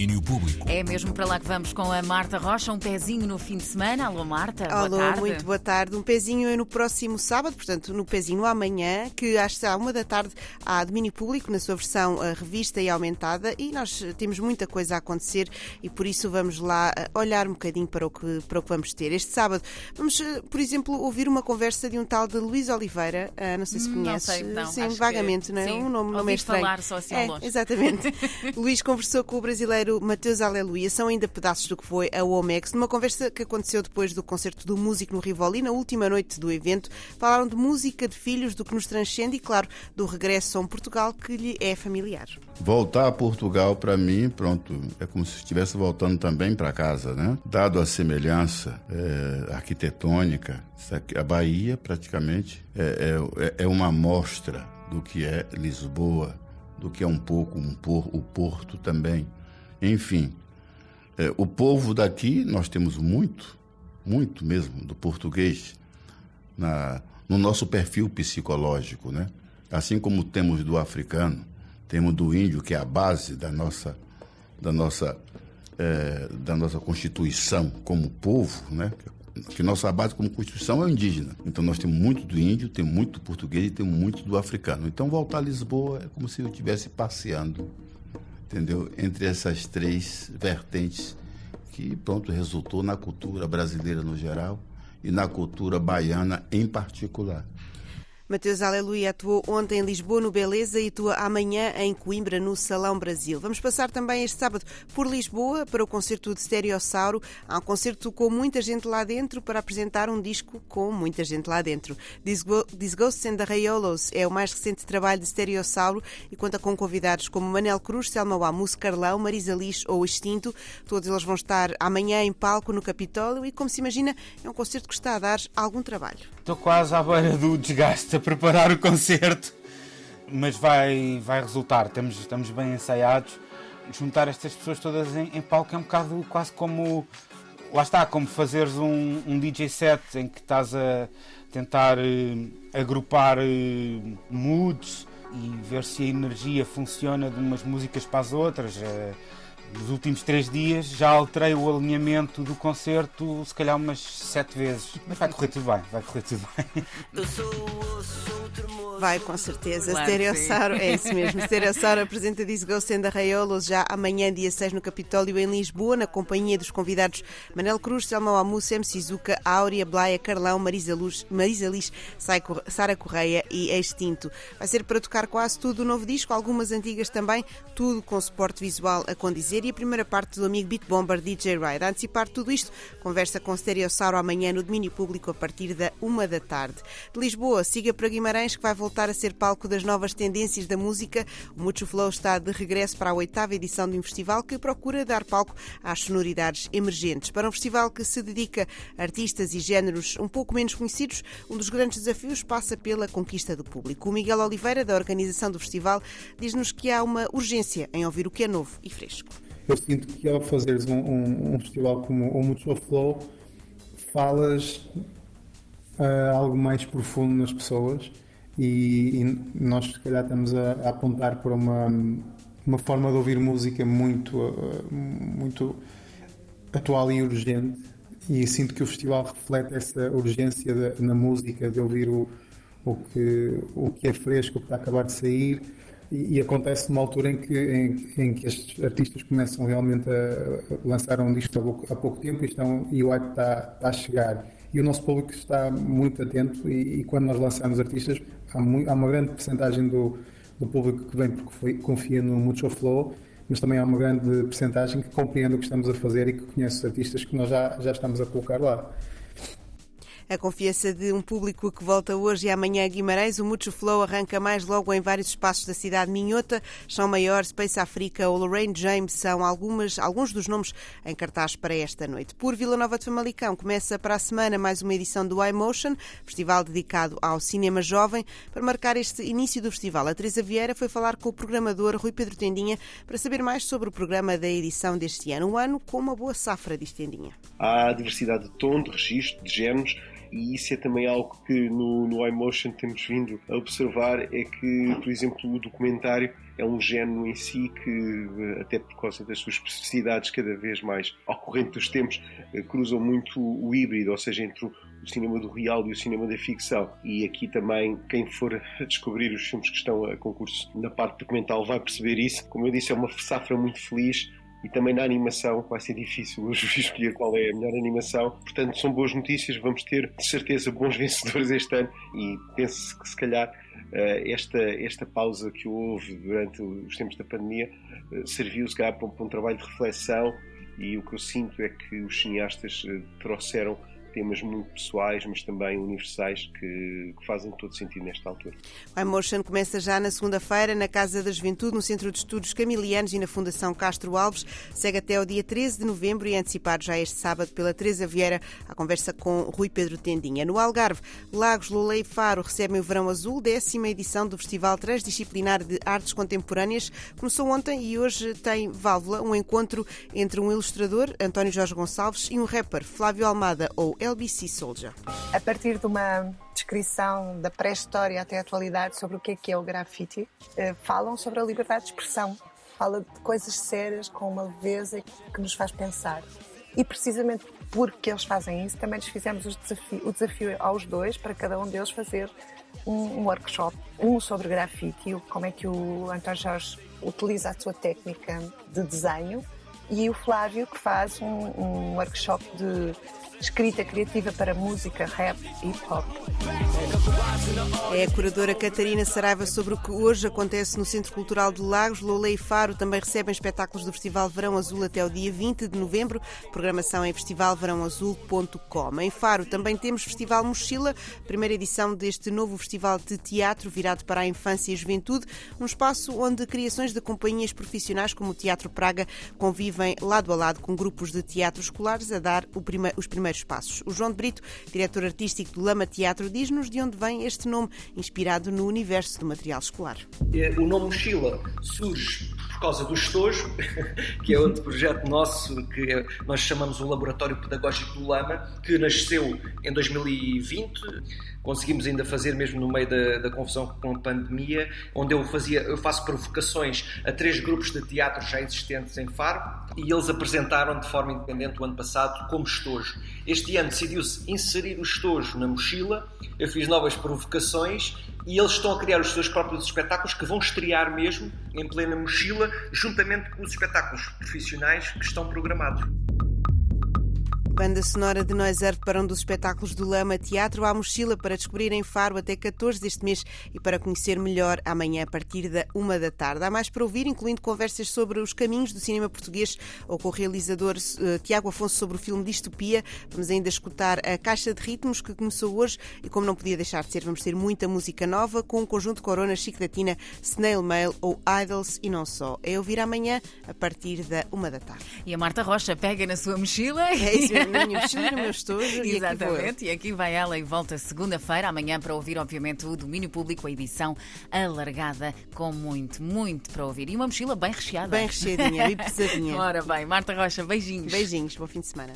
domínio público. É mesmo para lá que vamos com a Marta Rocha, um pezinho no fim de semana. Alô, Marta. Alô, boa tarde. muito boa tarde. Um pezinho é no próximo sábado, portanto, no pezinho amanhã, que às uma da tarde há domínio público, na sua versão uh, revista e aumentada, e nós uh, temos muita coisa a acontecer e por isso vamos lá uh, olhar um bocadinho para o, que, para o que vamos ter. Este sábado vamos, por exemplo, ouvir uma conversa de um tal de Luís Oliveira, não sei se Hum, conhece. Não sei, não, sim, acho vagamente, que, não é? Sim, um nome, nome é estranho. falar só assim é, longe. Exatamente. Luís conversou com o brasileiro Mateus Aleluia, são ainda pedaços do que foi a Omex, numa conversa que aconteceu depois do concerto do músico no Rivoli, na última noite do evento. Falaram de música, de filhos, do que nos transcende e, claro, do regresso a um Portugal que lhe é familiar. Voltar a Portugal, para mim, pronto, é como se estivesse voltando também para casa, né? Dado a semelhança é, arquitetônica, a Bahia praticamente é, é, é uma amostra do que é Lisboa, do que é um pouco um por, o Porto também. Enfim, é, o povo daqui, nós temos muito, muito mesmo, do português na, no nosso perfil psicológico, né? Assim como temos do africano, temos do índio, que é a base da nossa, da nossa, é, da nossa constituição como povo, né? que nossa base como constituição é indígena. Então nós temos muito do índio, temos muito do português e temos muito do africano. Então voltar a Lisboa é como se eu estivesse passeando, entendeu? Entre essas três vertentes que pronto resultou na cultura brasileira no geral e na cultura baiana em particular. Mateus Aleluia atuou ontem em Lisboa, no Beleza, e atua amanhã em Coimbra, no Salão Brasil. Vamos passar também este sábado por Lisboa para o concerto de Stereossauro. Há um concerto com muita gente lá dentro para apresentar um disco com muita gente lá dentro. These Ghosts and the Rayolos é o mais recente trabalho de Stereossauro e conta com convidados como Manel Cruz, Selma Wamus, Carlão, Marisa Lix ou Extinto. Todos eles vão estar amanhã em palco no Capitólio e, como se imagina, é um concerto que está a dar algum trabalho. Estou quase à beira do desgaste preparar o concerto, mas vai, vai resultar. Estamos, estamos bem ensaiados. Juntar estas pessoas todas em, em palco é um bocado quase como. Lá está, como fazeres um, um DJ set em que estás a tentar uh, agrupar uh, moods e ver se a energia funciona de umas músicas para as outras. Uh, nos últimos três dias já alterei o alinhamento do concerto se calhar umas sete vezes. Mas vai correr tudo bem, vai correr tudo bem. Vai, com certeza. Claro, Stereossauro, é isso mesmo. Stereossauro apresenta This Ghost and Raiolos já amanhã, dia 6, no Capitólio, em Lisboa, na companhia dos convidados Manel Cruz, Selma Wamus, MC Zuka, Áurea, Blaia, Carlão, Marisa, Luz, Marisa Liz, Sara Correia e Extinto. Vai ser para tocar quase tudo o novo disco, algumas antigas também, tudo com suporte visual a condizer e a primeira parte do amigo Beat Bomber DJ Ride. A antecipar tudo isto, conversa com Stereossauro amanhã no domínio público a partir da uma da tarde. De Lisboa, siga para Guimarães, que vai voltar a ser palco das novas tendências da música. O Mucho Flow está de regresso para a oitava edição de um festival que procura dar palco às sonoridades emergentes. Para um festival que se dedica a artistas e géneros um pouco menos conhecidos, um dos grandes desafios passa pela conquista do público. O Miguel Oliveira, da organização do festival, diz-nos que há uma urgência em ouvir o que é novo e fresco. Eu sinto que ao fazeres um, um, um festival como o Mucho Flow, falas uh, algo mais profundo nas pessoas e, e nós se calhar estamos a, a, apontar para uma, uma forma de ouvir música muito, uh, muito atual e urgente. E sinto que o festival reflete essa urgência de, na música, de ouvir o, o, que, o que é fresco, o que está a acabar de sair e, acontece numa altura em que, em, em, que estes artistas começam realmente a, a lançar um disco há pouco, há pouco tempo e, estão, e o hype está, está, a chegar. E o nosso público está muito atento e, e quando nós lançamos artistas, há, muito, há uma grande porcentagem do, do, público que vem porque foi, confia no Mucho Flow, mas também há uma grande porcentagem que compreende o que estamos a fazer e que conhece os artistas que nós já, já estamos a colocar lá. A confiança de um público que volta hoje e amanhã a Guimarães, o Mucho Flow arranca mais logo em vários espaços da cidade minhota. Chão Maior, Space Africa ou Lorraine James são algumas, alguns dos nomes em cartaz para esta noite. Por Vila Nova de Famalicão começa para a semana mais uma edição do iMotion, festival dedicado ao cinema jovem. Para marcar este início do festival, a Teresa Vieira foi falar com o programador Rui Pedro Tendinha para saber mais sobre o programa da edição deste ano. Um ano com uma boa safra, diz Tendinha. Há diversidade de tom, de registro, de géneros e isso é também algo que no, no iMotion temos vindo a observar, é que, por exemplo, o documentário é um género em si que, até por causa das suas especificidades cada vez mais ao corrente dos tempos, eh, cruzam muito o híbrido, ou seja, entre o cinema do real e o cinema da ficção. E aqui também, quem for descobrir os filmes que estão a concurso na parte documental vai perceber isso. Como eu disse, é uma safra muito feliz e também na animação vai ser difícil hoje escolher qual é a melhor animação. Portanto, são boas notícias, vamos ter de certeza bons vencedores este ano. E penso que se calhar eh, esta, esta pausa que houve durante os tempos da pandemia eh, serviu se calhar para um, para um trabalho de reflexão. E o que eu sinto é que os cineastas eh, trouxeram temas muito pessoais, mas também universais que, que fazem todo sentido nesta altura. O iMotion começa já na segunda-feira na Casa da Juventude, no Centro de Estudos Camilianos e na Fundação Castro Alves. Segue até ao dia 13 de novembro e é antecipado já este sábado pela Teresa Vieira a conversa com Rui Pedro Tendinha. No Algarve, Lagos, Lula e Faro recebem o Verão Azul, décima edição do Festival Transdisciplinar de Artes Contemporâneas. Começou ontem e hoje tem Válvula, um encontro entre um ilustrador, António Jorge Gonçalves, e um rapper, Flávio Almada, ou LBC Soldier. A partir de uma descrição da pré-história até a atualidade sobre o que é que é o grafite, eh, falam sobre a liberdade de expressão. Fala de coisas sérias com uma leveza que nos faz pensar. E precisamente porque eles fazem isso, também lhes fizemos desafio, o desafio aos dois, para cada um deles fazer um workshop. Um sobre grafite, como é que o António Jorge utiliza a sua técnica de desenho, e o Flávio, que faz um, um workshop de escrita criativa para música, rap e hip hop. É a curadora Catarina Saraiva sobre o que hoje acontece no Centro Cultural de Lagos. Lola e Faro também recebem espetáculos do Festival Verão Azul até o dia 20 de novembro. Programação em festivalverãoazul.com. Em Faro também temos Festival Mochila, primeira edição deste novo festival de teatro virado para a infância e juventude, um espaço onde criações de companhias profissionais como o Teatro Praga convivem lado a lado com grupos de teatro escolares a dar os primeiros primeiros passos. O João de Brito, diretor artístico do Lama Teatro, diz-nos de onde vem este nome, inspirado no universo do material escolar. É, o nome mochila surge por causa do estojo, que é outro projeto nosso que nós chamamos o Laboratório Pedagógico do Lama, que nasceu em 2020. Conseguimos ainda fazer mesmo no meio da, da confusão com a pandemia, onde eu fazia, eu faço provocações a três grupos de teatro já existentes em Faro e eles apresentaram de forma independente o ano passado como estojo. Este ano decidiu-se inserir o estojo na mochila, eu fiz novas provocações e eles estão a criar os seus próprios espetáculos que vão estrear mesmo em plena mochila, juntamente com os espetáculos profissionais que estão programados. Banda sonora de Noiserve para um dos espetáculos do Lama Teatro à Mochila para descobrir em Faro até 14 deste mês e para conhecer melhor amanhã a partir da uma da tarde. Há mais para ouvir, incluindo conversas sobre os caminhos do cinema português ou com o realizador uh, Tiago Afonso sobre o filme Distopia. Vamos ainda escutar a Caixa de Ritmos que começou hoje e como não podia deixar de ser, vamos ter muita música nova com o conjunto Corona, Chico Latina, Snail Mail ou Idols e não só. É ouvir amanhã a partir da uma da tarde. E a Marta Rocha pega na sua mochila. É isso mesmo mochila, no meu estojo. Exatamente, e aqui vai ela e volta segunda-feira, amanhã, para ouvir, obviamente, o domínio público, a edição alargada, com muito, muito para ouvir. E uma mochila bem recheada. Bem recheadinha e pesadinha. Ora bem, Marta Rocha, beijinhos. Beijinhos, bom fim de semana.